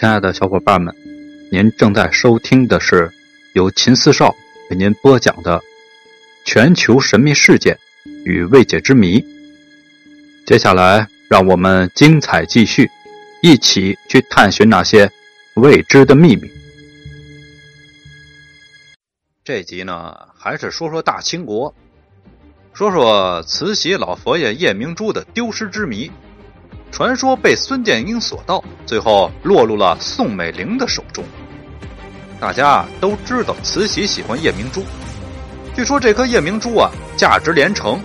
亲爱的小伙伴们，您正在收听的是由秦四少为您播讲的《全球神秘事件与未解之谜》。接下来，让我们精彩继续，一起去探寻那些未知的秘密。这集呢，还是说说大清国，说说慈禧老佛爷夜明珠的丢失之谜。传说被孙殿英所盗，最后落入了宋美龄的手中。大家都知道慈禧喜欢夜明珠，据说这颗夜明珠啊价值连城，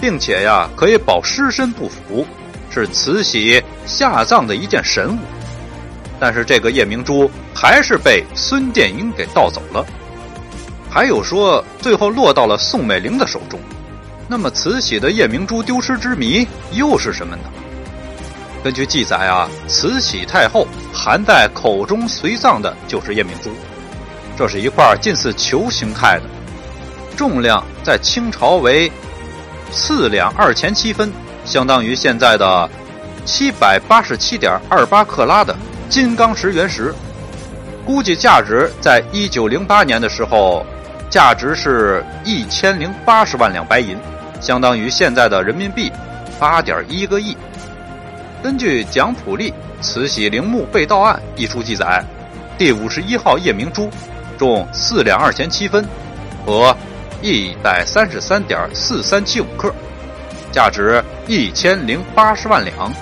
并且呀可以保尸身不腐，是慈禧下葬的一件神物。但是这个夜明珠还是被孙殿英给盗走了。还有说最后落到了宋美龄的手中。那么慈禧的夜明珠丢失之谜又是什么呢？根据记载啊，慈禧太后含在口中随葬的就是夜明珠，这是一块近似球形态的，重量在清朝为四两二钱七分，相当于现在的七百八十七点二八克拉的金刚石原石，估计价值在一九零八年的时候，价值是一千零八十万两白银，相当于现在的人民币八点一个亿。根据《蒋普利慈禧陵墓被盗案》一书记载，第五十一号夜明珠重四两二钱七分，和一百三十三点四三七五克，价值一千零八十万两。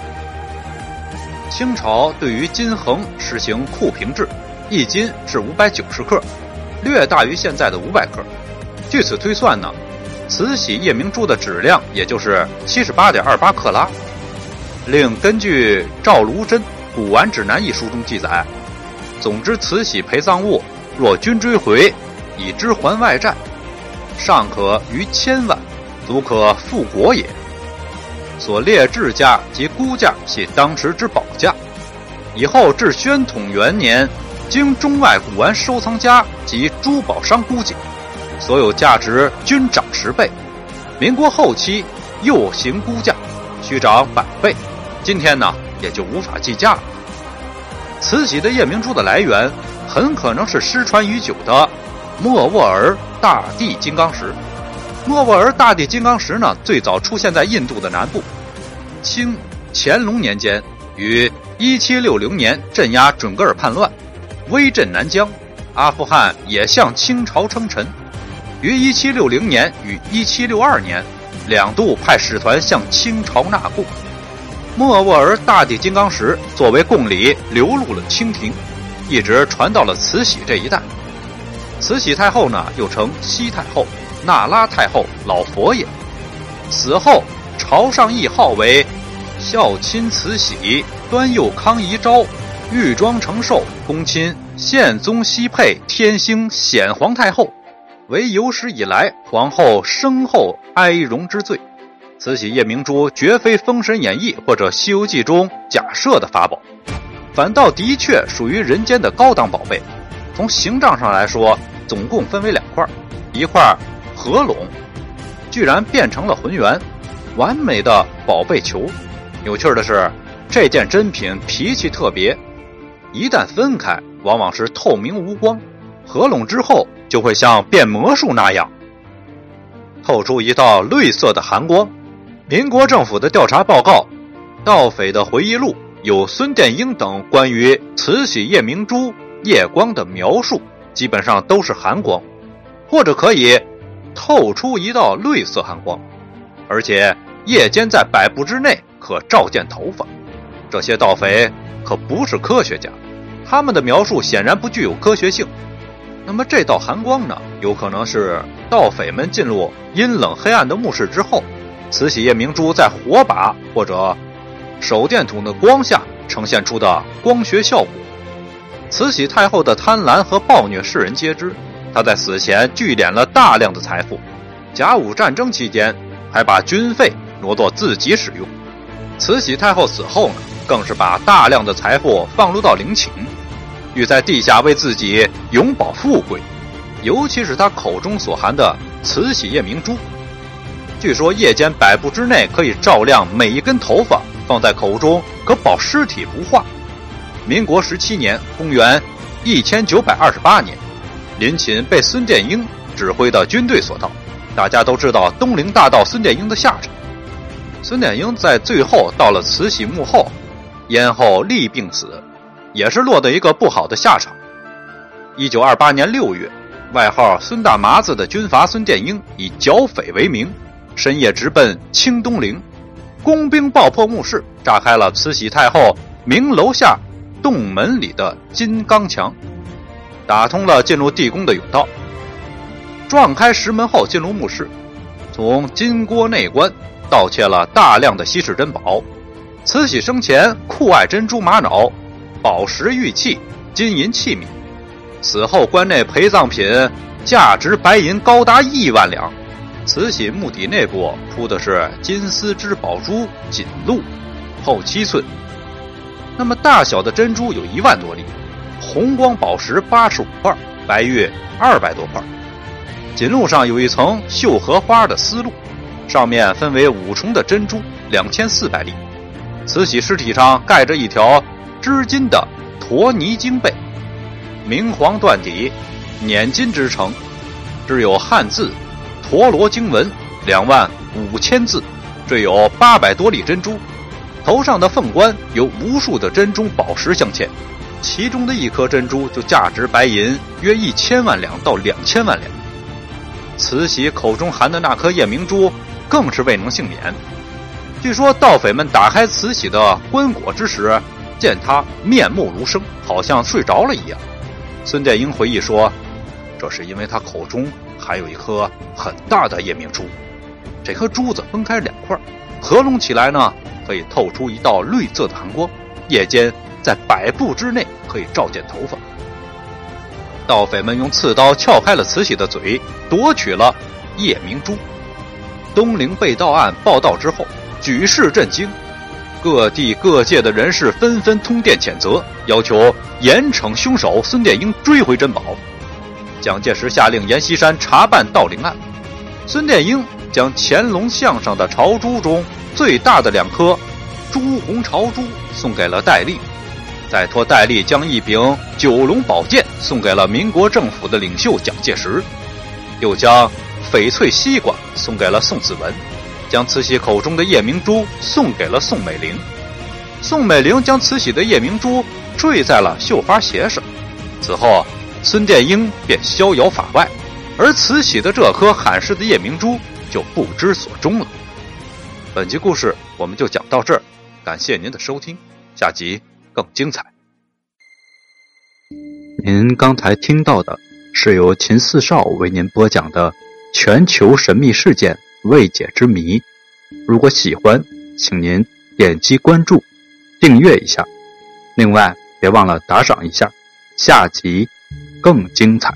清朝对于金衡实行库平制，一斤是五百九十克，略大于现在的五百克。据此推算呢，慈禧夜明珠的质量也就是七十八点二八克拉。另根据《赵卢真古玩指南》一书中记载，总之慈禧陪葬物若均追回，以之还外债，尚可逾千万，足可复国也。所列制价及估价系当时之宝价。以后至宣统元年，经中外古玩收藏家及珠宝商估计，所有价值均涨十倍。民国后期又行估价，须涨百倍。今天呢，也就无法计价了。慈禧的夜明珠的来源，很可能是失传已久的莫卧儿大地金刚石。莫卧儿大地金刚石呢，最早出现在印度的南部。清乾隆年间，于1760年镇压准噶尔叛乱，威震南疆，阿富汗也向清朝称臣。于1760年与1762年，两度派使团向清朝纳贡。莫卧儿大地金刚石作为贡礼流入了清廷，一直传到了慈禧这一代。慈禧太后呢，又称西太后、那拉太后、老佛爷。死后朝上谥号为孝亲慈禧端佑康遗昭，御庄承寿恭亲宪宗熹配天兴显皇太后，为有史以来皇后生后哀荣之最。慈禧夜明珠绝非《封神演义》或者《西游记》中假设的法宝，反倒的确属于人间的高档宝贝。从形状上来说，总共分为两块，一块合拢，居然变成了浑圆，完美的宝贝球。有趣的是，这件珍品脾气特别，一旦分开，往往是透明无光；合拢之后，就会像变魔术那样，透出一道绿色的寒光。民国政府的调查报告、盗匪的回忆录有孙殿英等关于慈禧夜明珠夜光的描述，基本上都是寒光，或者可以透出一道绿色寒光，而且夜间在百步之内可照见头发。这些盗匪可不是科学家，他们的描述显然不具有科学性。那么这道寒光呢？有可能是盗匪们进入阴冷黑暗的墓室之后。慈禧夜明珠在火把或者手电筒的光下呈现出的光学效果。慈禧太后的贪婪和暴虐，世人皆知。她在死前聚敛了大量的财富，甲午战争期间还把军费挪作自己使用。慈禧太后死后呢，更是把大量的财富放入到陵寝，欲在地下为自己永保富贵。尤其是她口中所含的慈禧夜明珠。据说夜间百步之内可以照亮每一根头发，放在口中可保尸体不化。民国十七年（公元一千九百二十八年），林寝被孙殿英指挥的军队所盗。大家都知道东陵大盗孙殿英的下场。孙殿英在最后到了慈禧墓后，咽后立病死，也是落得一个不好的下场。一九二八年六月，外号孙大麻子的军阀孙殿英以剿匪为名，深夜直奔清东陵，工兵爆破墓室，炸开了慈禧太后明楼下洞门里的金刚墙，打通了进入地宫的甬道。撞开石门后进入墓室，从金锅内棺盗窃了大量的稀世珍宝。慈禧生前酷爱珍珠玛瑙、宝石玉器、金银器皿。死后，棺内陪葬品价值白银高达亿万两。慈禧墓底内部铺的是金丝织宝珠锦鹿，厚七寸。那么大小的珍珠有一万多粒，红光宝石八十五块，白玉二百多块。锦鹿上有一层绣荷花的丝路，上面分为五重的珍珠两千四百粒。慈禧尸体上盖着一条织金的驼泥经被。明黄缎底，捻金织成，只有汉字“陀罗经文”两万五千字，缀有八百多粒珍珠。头上的凤冠有无数的珍珠宝石镶嵌，其中的一颗珍珠就价值白银约一千万两到两千万两。慈禧口中含的那颗夜明珠更是未能幸免。据说盗匪们打开慈禧的棺椁之时，见她面目如生，好像睡着了一样。孙殿英回忆说：“这是因为他口中还有一颗很大的夜明珠，这颗珠子分开两块，合拢起来呢，可以透出一道绿色的寒光，夜间在百步之内可以照见头发。”盗匪们用刺刀撬开了慈禧的嘴，夺取了夜明珠。东陵被盗案报道之后，举世震惊。各地各界的人士纷纷通电谴责，要求严惩凶手孙殿英，追回珍宝。蒋介石下令阎锡山查办盗陵案。孙殿英将乾隆像上的朝珠中最大的两颗朱红朝珠送给了戴笠，再托戴笠将一柄九龙宝剑送给了民国政府的领袖蒋介石，又将翡翠西瓜送给了宋子文。将慈禧口中的夜明珠送给了宋美龄，宋美龄将慈禧的夜明珠坠在了绣花鞋上。此后，孙殿英便逍遥法外，而慈禧的这颗罕世的夜明珠就不知所终了。本集故事我们就讲到这儿，感谢您的收听，下集更精彩。您刚才听到的是由秦四少为您播讲的全球神秘事件。未解之谜，如果喜欢，请您点击关注、订阅一下。另外，别忘了打赏一下。下集更精彩。